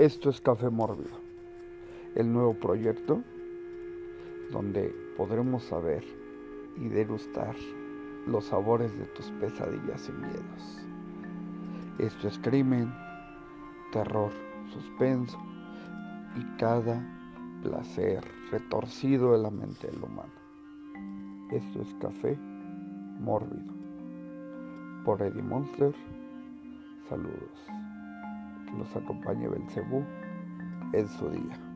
Esto es Café Mórbido, el nuevo proyecto donde podremos saber y degustar los sabores de tus pesadillas y miedos. Esto es crimen, terror, suspenso y cada placer retorcido de la mente del humano. Esto es Café Mórbido. Por Eddie Monster, saludos. Los acompañe Belcebú en su día.